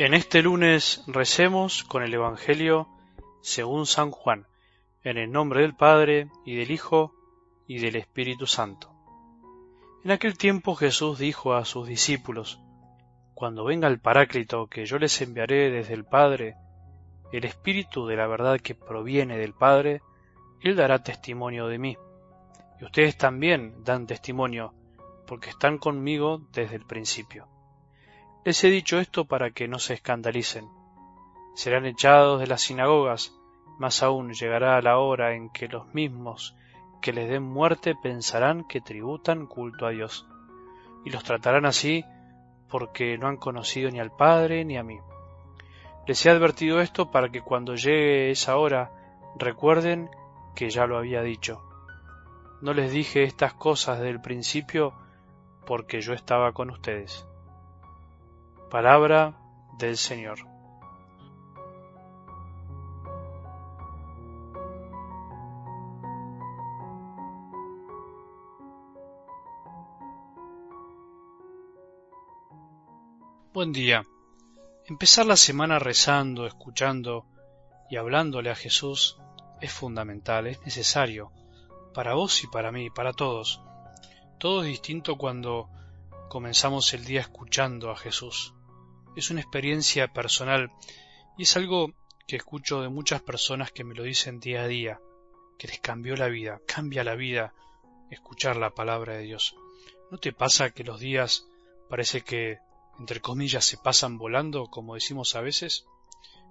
En este lunes recemos con el Evangelio según San Juan, en el nombre del Padre y del Hijo y del Espíritu Santo. En aquel tiempo Jesús dijo a sus discípulos, Cuando venga el Paráclito que yo les enviaré desde el Padre, el Espíritu de la verdad que proviene del Padre, Él dará testimonio de mí. Y ustedes también dan testimonio, porque están conmigo desde el principio. Les he dicho esto para que no se escandalicen. Serán echados de las sinagogas, más aún llegará la hora en que los mismos que les den muerte pensarán que tributan culto a Dios, y los tratarán así porque no han conocido ni al Padre ni a mí. Les he advertido esto para que cuando llegue esa hora recuerden que ya lo había dicho. No les dije estas cosas desde el principio porque yo estaba con ustedes. Palabra del Señor. Buen día. Empezar la semana rezando, escuchando y hablándole a Jesús es fundamental, es necesario, para vos y para mí, para todos. Todo es distinto cuando comenzamos el día escuchando a Jesús es una experiencia personal y es algo que escucho de muchas personas que me lo dicen día a día, que les cambió la vida, cambia la vida escuchar la palabra de Dios. ¿No te pasa que los días parece que, entre comillas, se pasan volando, como decimos a veces?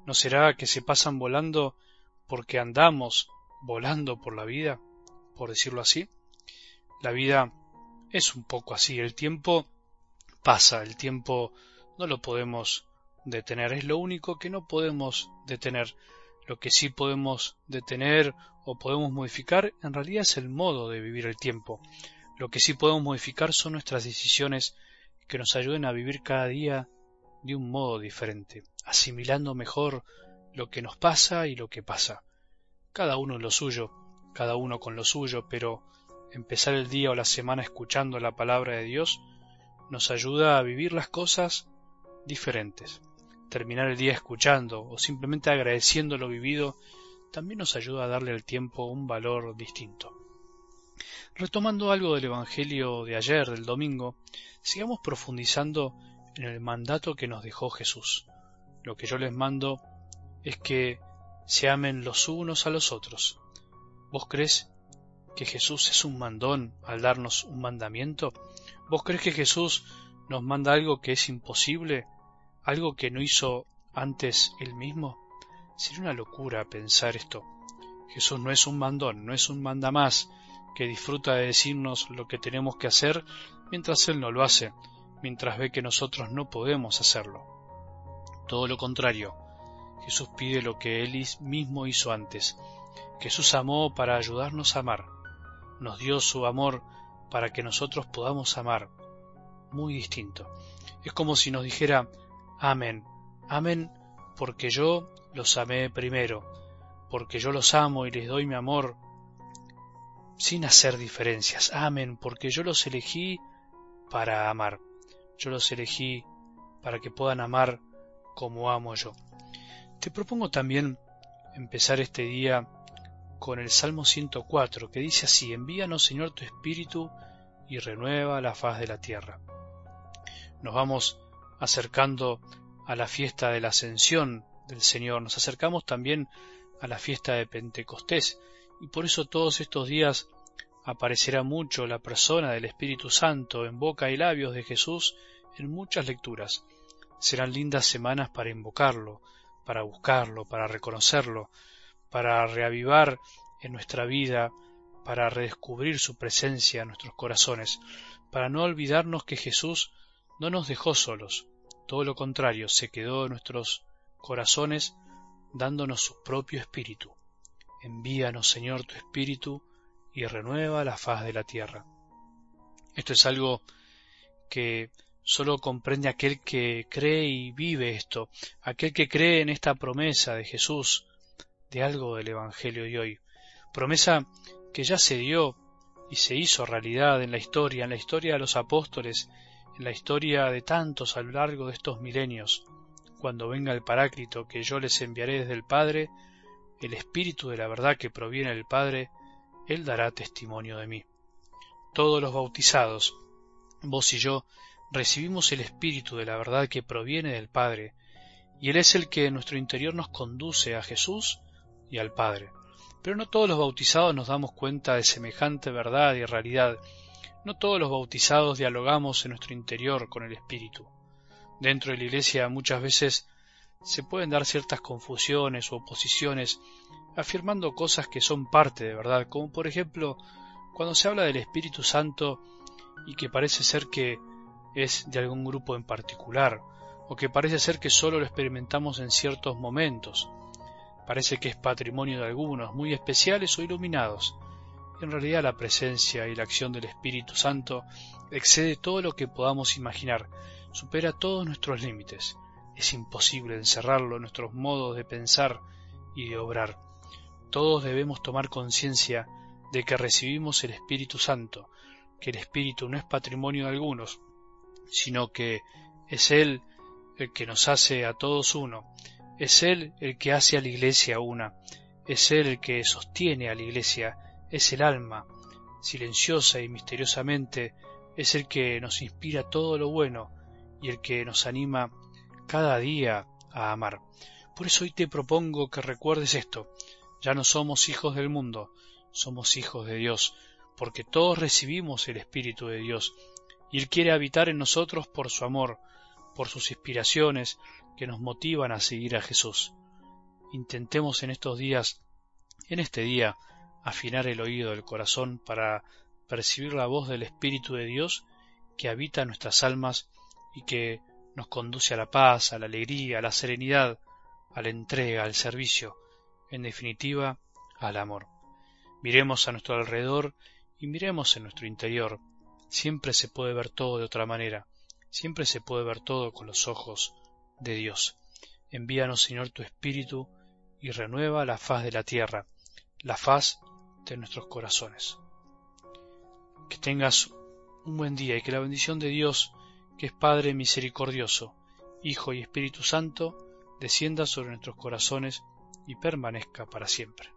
¿No será que se pasan volando porque andamos volando por la vida, por decirlo así? La vida es un poco así, el tiempo pasa, el tiempo no lo podemos detener, es lo único que no podemos detener. Lo que sí podemos detener o podemos modificar en realidad es el modo de vivir el tiempo. Lo que sí podemos modificar son nuestras decisiones que nos ayuden a vivir cada día de un modo diferente, asimilando mejor lo que nos pasa y lo que pasa. Cada uno en lo suyo, cada uno con lo suyo, pero empezar el día o la semana escuchando la palabra de Dios nos ayuda a vivir las cosas diferentes. Terminar el día escuchando o simplemente agradeciendo lo vivido también nos ayuda a darle al tiempo un valor distinto. Retomando algo del Evangelio de ayer, del domingo, sigamos profundizando en el mandato que nos dejó Jesús. Lo que yo les mando es que se amen los unos a los otros. ¿Vos crees que Jesús es un mandón al darnos un mandamiento? ¿Vos crees que Jesús nos manda algo que es imposible algo que no hizo antes él mismo? Sería una locura pensar esto. Jesús no es un mandón, no es un mandamás que disfruta de decirnos lo que tenemos que hacer mientras Él no lo hace, mientras ve que nosotros no podemos hacerlo. Todo lo contrario, Jesús pide lo que Él mismo hizo antes. Jesús amó para ayudarnos a amar. Nos dio su amor para que nosotros podamos amar. Muy distinto. Es como si nos dijera, Amén. Amén porque yo los amé primero, porque yo los amo y les doy mi amor sin hacer diferencias. Amén porque yo los elegí para amar. Yo los elegí para que puedan amar como amo yo. Te propongo también empezar este día con el Salmo 104, que dice así, envíanos Señor tu Espíritu y renueva la faz de la tierra. Nos vamos acercando a la fiesta de la ascensión del Señor, nos acercamos también a la fiesta de Pentecostés, y por eso todos estos días aparecerá mucho la persona del Espíritu Santo en boca y labios de Jesús en muchas lecturas. Serán lindas semanas para invocarlo, para buscarlo, para reconocerlo, para reavivar en nuestra vida, para redescubrir su presencia en nuestros corazones, para no olvidarnos que Jesús no nos dejó solos, todo lo contrario, se quedó en nuestros corazones dándonos su propio espíritu. Envíanos, Señor, tu espíritu y renueva la faz de la tierra. Esto es algo que solo comprende aquel que cree y vive esto, aquel que cree en esta promesa de Jesús, de algo del Evangelio de hoy. Promesa que ya se dio y se hizo realidad en la historia, en la historia de los apóstoles en la historia de tantos a lo largo de estos milenios, cuando venga el Paráclito que yo les enviaré desde el Padre, el Espíritu de la verdad que proviene del Padre, Él dará testimonio de mí. Todos los bautizados, vos y yo, recibimos el Espíritu de la verdad que proviene del Padre, y Él es el que en nuestro interior nos conduce a Jesús y al Padre. Pero no todos los bautizados nos damos cuenta de semejante verdad y realidad. No todos los bautizados dialogamos en nuestro interior con el Espíritu. Dentro de la Iglesia muchas veces se pueden dar ciertas confusiones o oposiciones afirmando cosas que son parte de verdad, como por ejemplo cuando se habla del Espíritu Santo y que parece ser que es de algún grupo en particular, o que parece ser que solo lo experimentamos en ciertos momentos. Parece que es patrimonio de algunos, muy especiales o iluminados. En realidad la presencia y la acción del Espíritu Santo excede todo lo que podamos imaginar, supera todos nuestros límites. Es imposible encerrarlo en nuestros modos de pensar y de obrar. Todos debemos tomar conciencia de que recibimos el Espíritu Santo, que el Espíritu no es patrimonio de algunos, sino que es Él el que nos hace a todos uno, es Él el que hace a la Iglesia una, es Él el que sostiene a la Iglesia, es el alma, silenciosa y misteriosamente, es el que nos inspira todo lo bueno y el que nos anima cada día a amar. Por eso hoy te propongo que recuerdes esto, ya no somos hijos del mundo, somos hijos de Dios, porque todos recibimos el Espíritu de Dios, y Él quiere habitar en nosotros por su amor, por sus inspiraciones que nos motivan a seguir a Jesús. Intentemos en estos días, en este día, afinar el oído del corazón para percibir la voz del Espíritu de Dios que habita nuestras almas y que nos conduce a la paz, a la alegría, a la serenidad, a la entrega, al servicio, en definitiva, al amor. Miremos a nuestro alrededor y miremos en nuestro interior Siempre se puede ver todo de otra manera, siempre se puede ver todo con los ojos de Dios. Envíanos, Señor, tu Espíritu y renueva la faz de la tierra, la faz de nuestros corazones. Que tengas un buen día y que la bendición de Dios, que es Padre misericordioso, Hijo y Espíritu Santo, descienda sobre nuestros corazones y permanezca para siempre.